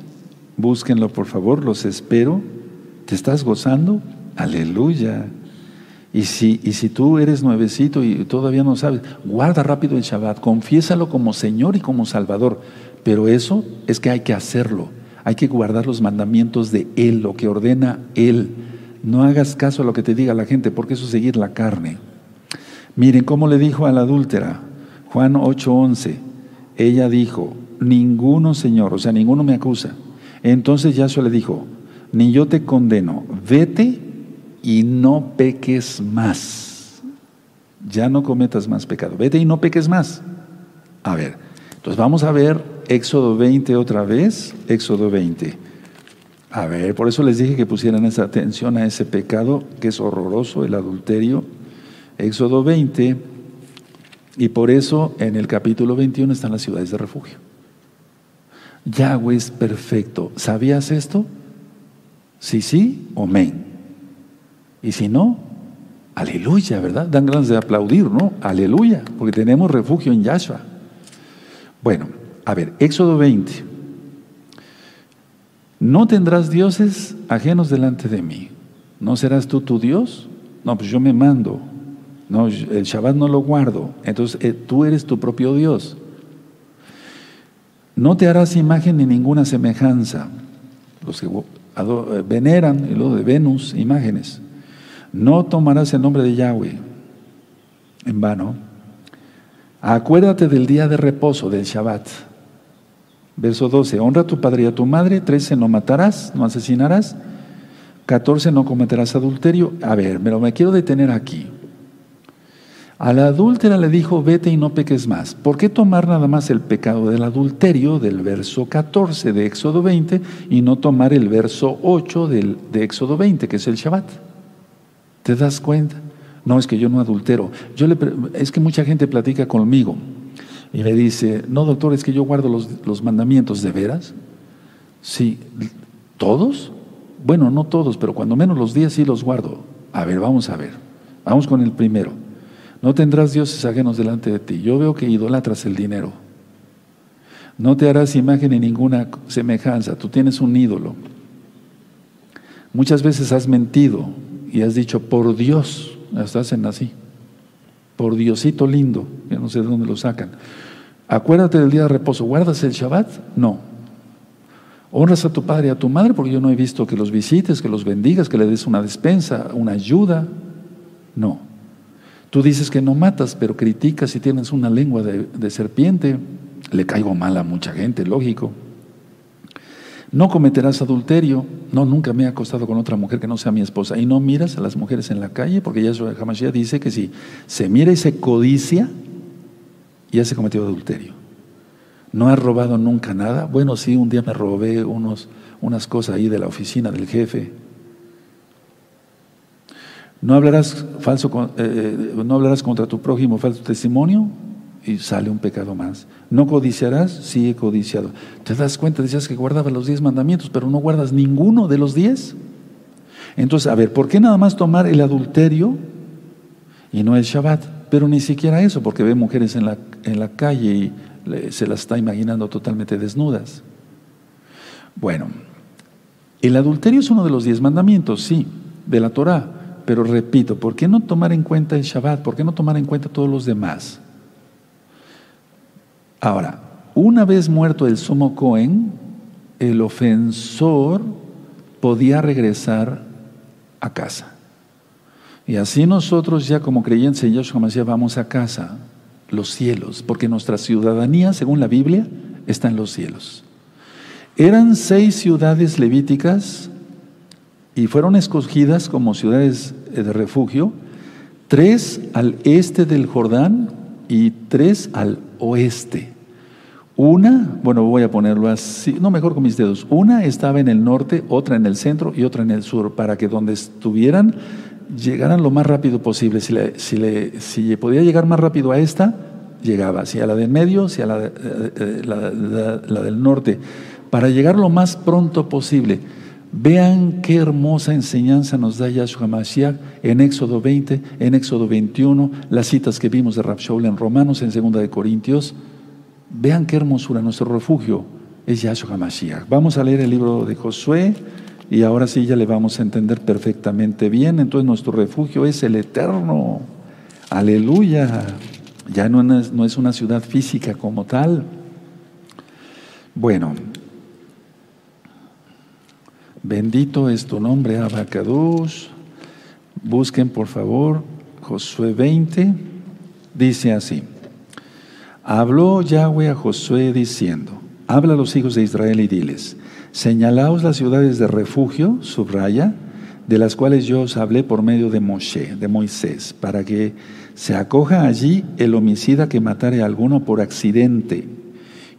A: Búsquenlo por favor, los espero. ¿Te estás gozando? Aleluya. Y si, y si tú eres nuevecito y todavía no sabes, guarda rápido el Shabbat, confiésalo como Señor y como Salvador. Pero eso es que hay que hacerlo. Hay que guardar los mandamientos de Él, lo que ordena Él. No hagas caso a lo que te diga la gente, porque eso es seguir la carne. Miren cómo le dijo a la adúltera, Juan 8:11. Ella dijo, ninguno Señor, o sea, ninguno me acusa. Entonces Yahshua le dijo, ni yo te condeno, vete y no peques más. Ya no cometas más pecado. Vete y no peques más. A ver, entonces vamos a ver Éxodo 20 otra vez. Éxodo 20. A ver, por eso les dije que pusieran esa atención a ese pecado que es horroroso, el adulterio. Éxodo 20. Y por eso en el capítulo 21 están las ciudades de refugio. Yahweh es perfecto. ¿Sabías esto? Sí, sí, amén. Y si no, aleluya, ¿verdad? Dan ganas de aplaudir, ¿no? Aleluya, porque tenemos refugio en Yahshua. Bueno, a ver, Éxodo 20. No tendrás dioses ajenos delante de mí. ¿No serás tú tu Dios? No, pues yo me mando. No, el Shabbat no lo guardo. Entonces eh, tú eres tu propio Dios. No te harás imagen ni ninguna semejanza. Los que eh, veneran, y lo de Venus, imágenes. No tomarás el nombre de Yahweh en vano. Acuérdate del día de reposo, del Shabbat. Verso 12, honra a tu padre y a tu madre. 13, no matarás, no asesinarás. 14, no cometerás adulterio. A ver, pero me quiero detener aquí. A la adúltera le dijo, vete y no peques más. ¿Por qué tomar nada más el pecado del adulterio del verso 14 de Éxodo 20 y no tomar el verso 8 del, de Éxodo 20, que es el Shabbat? ¿Te das cuenta? No, es que yo no adultero. Es que mucha gente platica conmigo y me dice, no doctor, es que yo guardo los, los mandamientos, ¿de veras? Sí, ¿todos? Bueno, no todos, pero cuando menos los días sí los guardo. A ver, vamos a ver. Vamos con el primero. No tendrás dioses ajenos delante de ti. Yo veo que idolatras el dinero. No te harás imagen ni ninguna semejanza. Tú tienes un ídolo. Muchas veces has mentido y has dicho, por Dios, estás en así, por Diosito lindo, que no sé de dónde lo sacan. Acuérdate del día de reposo, ¿guardas el Shabbat? No. Honras a tu padre y a tu madre porque yo no he visto que los visites, que los bendigas, que le des una despensa, una ayuda. No. Tú dices que no matas, pero criticas y tienes una lengua de serpiente. Le caigo mal a mucha gente, lógico. No cometerás adulterio. No, nunca me he acostado con otra mujer que no sea mi esposa. Y no miras a las mujeres en la calle, porque ya Hamashiach dice que si se mira y se codicia, ya se cometió adulterio. No has robado nunca nada. Bueno, sí, un día me robé unos, unas cosas ahí de la oficina del jefe. No hablarás, falso, eh, eh, no hablarás contra tu prójimo falso testimonio y sale un pecado más. ¿No codiciarás? Sí he codiciado. ¿Te das cuenta? Decías que guardaba los diez mandamientos, pero no guardas ninguno de los diez. Entonces, a ver, ¿por qué nada más tomar el adulterio y no el Shabbat? Pero ni siquiera eso, porque ve mujeres en la, en la calle y se las está imaginando totalmente desnudas. Bueno, el adulterio es uno de los diez mandamientos, sí, de la Torah. Pero repito, ¿por qué no tomar en cuenta el Shabbat? ¿Por qué no tomar en cuenta todos los demás? Ahora, una vez muerto el sumo Cohen, el ofensor podía regresar a casa. Y así nosotros ya como creyentes en Yahshua Mashiach vamos a casa, los cielos, porque nuestra ciudadanía, según la Biblia, está en los cielos. Eran seis ciudades levíticas y fueron escogidas como ciudades de refugio, tres al este del Jordán y tres al oeste. Una, bueno, voy a ponerlo así, no mejor con mis dedos. Una estaba en el norte, otra en el centro y otra en el sur, para que donde estuvieran llegaran lo más rápido posible. Si, le, si, le, si podía llegar más rápido a esta, llegaba. Si a la del medio, si a la, eh, eh, la, del norte. Para llegar lo más pronto posible. Vean qué hermosa enseñanza nos da Yahshua Mashiach en Éxodo 20, en Éxodo 21, las citas que vimos de Rapshaul en Romanos, en 2 de Corintios Vean qué hermosura, nuestro refugio es Yahshua HaMashiach. Vamos a leer el libro de Josué y ahora sí ya le vamos a entender perfectamente bien. Entonces nuestro refugio es el eterno. Aleluya. Ya no es, no es una ciudad física como tal. Bueno, bendito es tu nombre, Abacados. Busquen por favor Josué 20. Dice así. Habló Yahweh a Josué diciendo, habla a los hijos de Israel y diles, señalaos las ciudades de refugio, subraya, de las cuales yo os hablé por medio de Moshe, de Moisés, para que se acoja allí el homicida que matare a alguno por accidente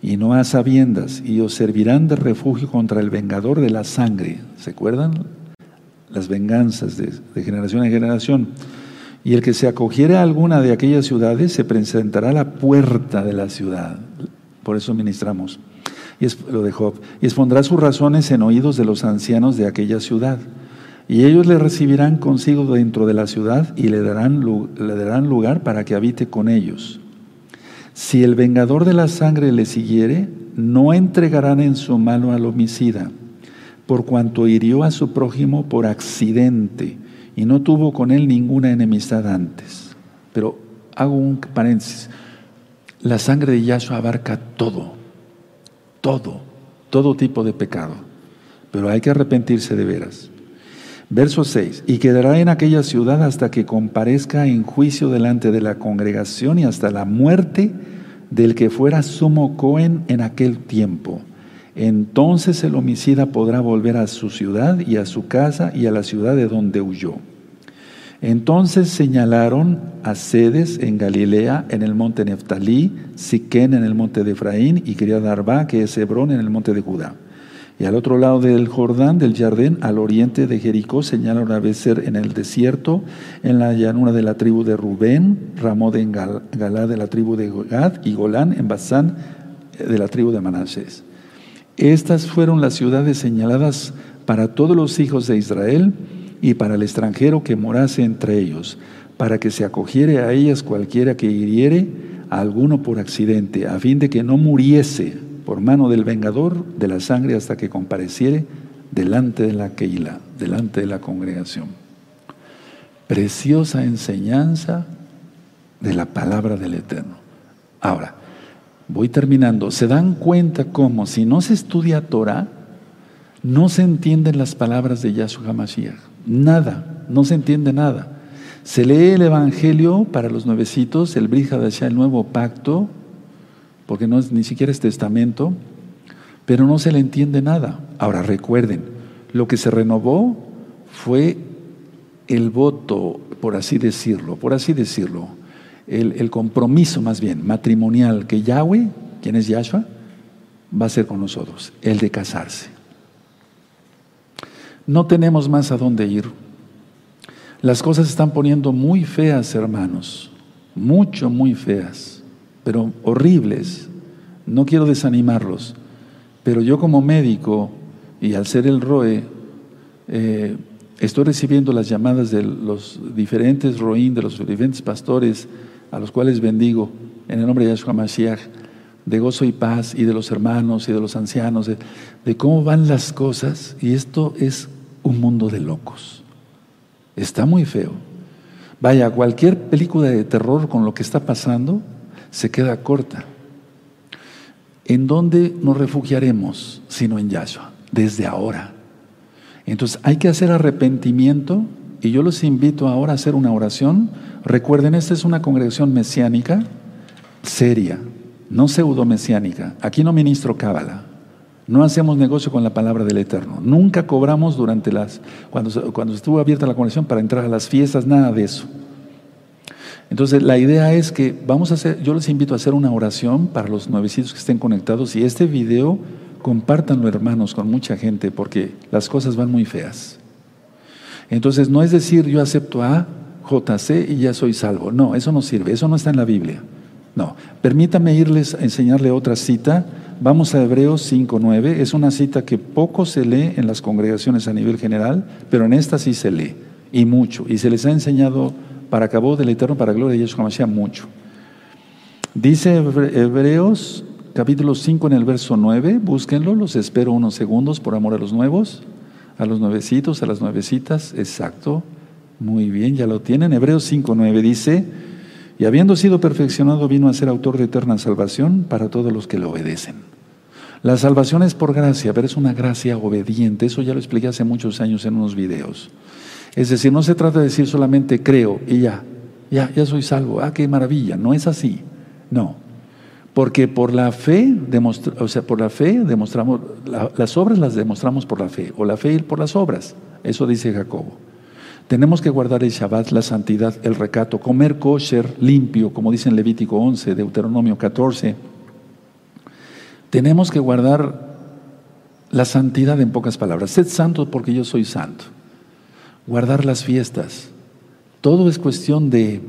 A: y no a sabiendas, y os servirán de refugio contra el vengador de la sangre. ¿Se acuerdan? Las venganzas de, generación en generación y el que se acogiere a alguna de aquellas ciudades se presentará a la puerta de la ciudad. Por eso ministramos. Y es lo de Job. Y expondrá sus razones en oídos de los ancianos de aquella ciudad. Y ellos le recibirán consigo dentro de la ciudad y le darán, le darán lugar para que habite con ellos. Si el vengador de la sangre le siguiere, no entregarán en su mano al homicida, por cuanto hirió a su prójimo por accidente y no tuvo con él ninguna enemistad antes. Pero hago un paréntesis. La sangre de Yahshua abarca todo, todo, todo tipo de pecado. Pero hay que arrepentirse de veras. Verso 6. Y quedará en aquella ciudad hasta que comparezca en juicio delante de la congregación y hasta la muerte del que fuera sumo Cohen en aquel tiempo. Entonces el homicida podrá volver a su ciudad y a su casa y a la ciudad de donde huyó. Entonces señalaron a sedes en Galilea, en el monte Neftalí, Siquén en el monte de Efraín y Criad Arba, que es Hebrón en el monte de Judá. Y al otro lado del Jordán, del Jardín, al oriente de Jericó, señalaron a Becer en el desierto, en la llanura de la tribu de Rubén, Ramón en Galá de la tribu de Gad y Golán en Basán eh, de la tribu de Manasés. Estas fueron las ciudades señaladas para todos los hijos de Israel y para el extranjero que morase entre ellos, para que se acogiere a ellas cualquiera que hiriere a alguno por accidente, a fin de que no muriese por mano del vengador de la sangre hasta que compareciere delante de la Keila, delante de la congregación. Preciosa enseñanza de la palabra del Eterno. Ahora, voy terminando. ¿Se dan cuenta cómo si no se estudia Torah, no se entienden las palabras de Yahshua HaMashiach? Nada, no se entiende nada. Se lee el Evangelio para los nuevecitos, el Brit el nuevo pacto, porque no es, ni siquiera es testamento, pero no se le entiende nada. Ahora recuerden, lo que se renovó fue el voto, por así decirlo, por así decirlo, el, el compromiso más bien matrimonial que Yahweh, quien es Yahshua, va a ser con nosotros, el de casarse. No tenemos más a dónde ir. Las cosas se están poniendo muy feas, hermanos, mucho, muy feas, pero horribles. No quiero desanimarlos, pero yo como médico y al ser el ROE, eh, estoy recibiendo las llamadas de los diferentes ROIN, de los diferentes pastores, a los cuales bendigo en el nombre de Yahshua Mashiach, de gozo y paz, y de los hermanos y de los ancianos, de cómo van las cosas, y esto es un mundo de locos. Está muy feo. Vaya, cualquier película de terror con lo que está pasando se queda corta. ¿En dónde nos refugiaremos sino en Yahshua? Desde ahora. Entonces hay que hacer arrepentimiento y yo los invito ahora a hacer una oración. Recuerden, esta es una congregación mesiánica seria, no pseudo mesiánica. Aquí no ministro cábala. No hacemos negocio con la palabra del Eterno. Nunca cobramos durante las, cuando, cuando estuvo abierta la conexión para entrar a las fiestas, nada de eso. Entonces, la idea es que vamos a hacer, yo les invito a hacer una oración para los nuevecitos que estén conectados y este video compártanlo, hermanos, con mucha gente porque las cosas van muy feas. Entonces, no es decir yo acepto a JC y ya soy salvo. No, eso no sirve, eso no está en la Biblia. No, permítame irles a enseñarle otra cita Vamos a Hebreos 5.9. Es una cita que poco se lee en las congregaciones a nivel general, pero en esta sí se lee, y mucho. Y se les ha enseñado para cabo del Eterno, para gloria de Yeshua Mashiach, mucho. Dice Hebreos capítulo 5 en el verso 9, búsquenlo, los espero unos segundos por amor a los nuevos, a los nuevecitos, a las nuevecitas, exacto, muy bien, ya lo tienen. Hebreos 5, 9 dice, y habiendo sido perfeccionado vino a ser autor de eterna salvación para todos los que le obedecen. La salvación es por gracia, pero es una gracia obediente, eso ya lo expliqué hace muchos años en unos videos. Es decir, no se trata de decir solamente creo y ya, ya, ya soy salvo, ah, qué maravilla, no es así, no. Porque por la fe, o sea, por la fe demostramos, las obras las demostramos por la fe, o la fe por las obras. Eso dice Jacobo. Tenemos que guardar el Shabbat, la santidad, el recato, comer kosher limpio, como dice en Levítico 11, Deuteronomio 14. Tenemos que guardar la santidad en pocas palabras. Sed santo porque yo soy santo. Guardar las fiestas. Todo es cuestión de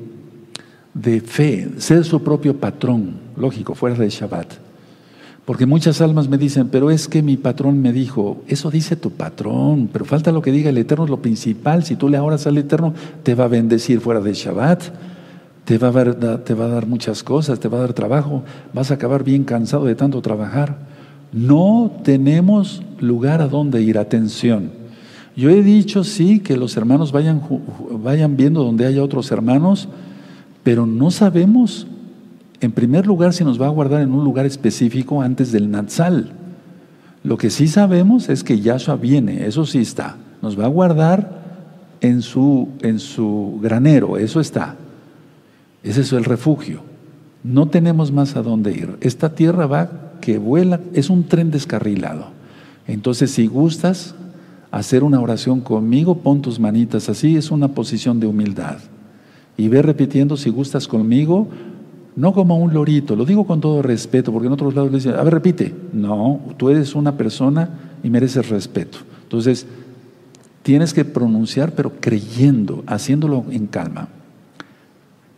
A: de fe, ser su propio patrón, lógico, fuera de Shabbat. Porque muchas almas me dicen, pero es que mi patrón me dijo, eso dice tu patrón, pero falta lo que diga el Eterno, lo principal, si tú le oras al Eterno, te va a bendecir fuera de Shabbat, te va, a dar, te va a dar muchas cosas, te va a dar trabajo, vas a acabar bien cansado de tanto trabajar. No tenemos lugar a donde ir, atención. Yo he dicho, sí, que los hermanos vayan, vayan viendo donde haya otros hermanos, pero no sabemos, en primer lugar, si nos va a guardar en un lugar específico antes del Natsal. Lo que sí sabemos es que Yahshua viene, eso sí está. Nos va a guardar en su, en su granero, eso está. Ese es el refugio. No tenemos más a dónde ir. Esta tierra va que vuela, es un tren descarrilado. Entonces, si gustas hacer una oración conmigo, pon tus manitas así, es una posición de humildad y ve repitiendo si gustas conmigo, no como un lorito, lo digo con todo respeto, porque en otros lados le dicen, a ver, repite. No, tú eres una persona y mereces respeto. Entonces, tienes que pronunciar, pero creyendo, haciéndolo en calma.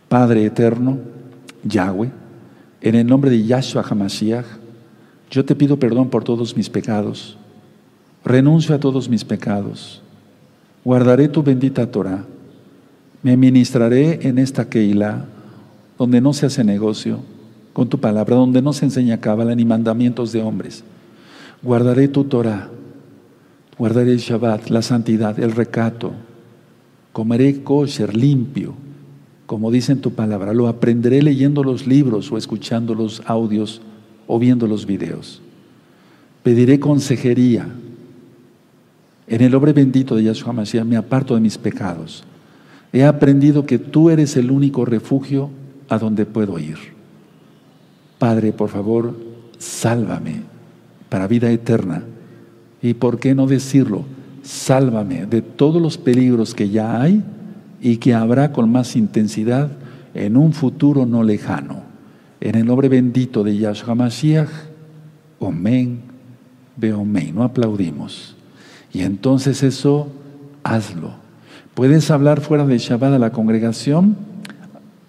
A: Padre eterno, Yahweh, en el nombre de Yahshua HaMashiach, yo te pido perdón por todos mis pecados. Renuncio a todos mis pecados. Guardaré tu bendita Torah me ministraré en esta Keilah, donde no se hace negocio con tu palabra, donde no se enseña cábala ni mandamientos de hombres. Guardaré tu Torah, guardaré el Shabbat, la santidad, el recato. Comeré kosher, limpio, como dice en tu palabra. Lo aprenderé leyendo los libros o escuchando los audios o viendo los videos. Pediré consejería. En el nombre bendito de Yahshua Mashiach me aparto de mis pecados. He aprendido que tú eres el único refugio a donde puedo ir. Padre, por favor, sálvame para vida eterna. Y por qué no decirlo, sálvame de todos los peligros que ya hay y que habrá con más intensidad en un futuro no lejano. En el nombre bendito de Yahshua Mashiach, Omen, Beomen. No aplaudimos. Y entonces eso, hazlo. Puedes hablar fuera de Shabbat a la congregación,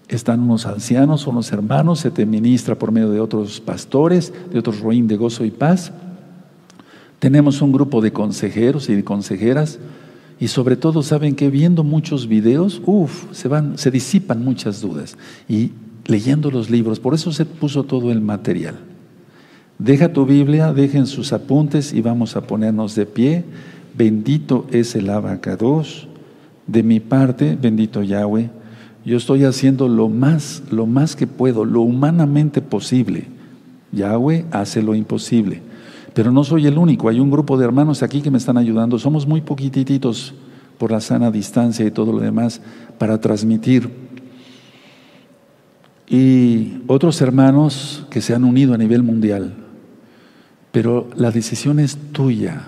A: están unos ancianos, unos hermanos, se te ministra por medio de otros pastores, de otros roín de gozo y paz. Tenemos un grupo de consejeros y de consejeras y sobre todo saben que viendo muchos videos, uff, se van, se disipan muchas dudas y leyendo los libros, por eso se puso todo el material. Deja tu Biblia, dejen sus apuntes y vamos a ponernos de pie. Bendito es el abacados. De mi parte, bendito Yahweh, yo estoy haciendo lo más, lo más que puedo, lo humanamente posible. Yahweh hace lo imposible. Pero no soy el único, hay un grupo de hermanos aquí que me están ayudando. Somos muy poquititos por la sana distancia y todo lo demás para transmitir. Y otros hermanos que se han unido a nivel mundial. Pero la decisión es tuya,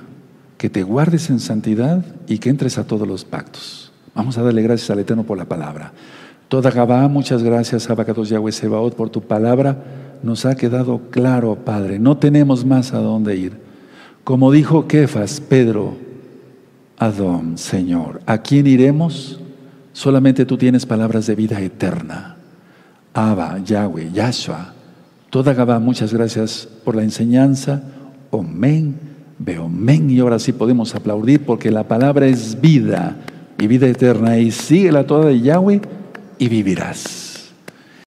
A: que te guardes en santidad y que entres a todos los pactos. Vamos a darle gracias al Eterno por la palabra. Toda Gabá, muchas gracias, Abacados Yahweh Sebaot, por tu palabra. Nos ha quedado claro, Padre, no tenemos más a dónde ir. Como dijo Kefas, Pedro, Adón, Señor, ¿a quién iremos? Solamente tú tienes palabras de vida eterna. Abba, Yahweh, Yahshua. Toda Gabá, muchas gracias por la enseñanza. Omen, Beomen. Y ahora sí podemos aplaudir porque la palabra es vida y vida eterna. Y síguela toda de Yahweh y vivirás.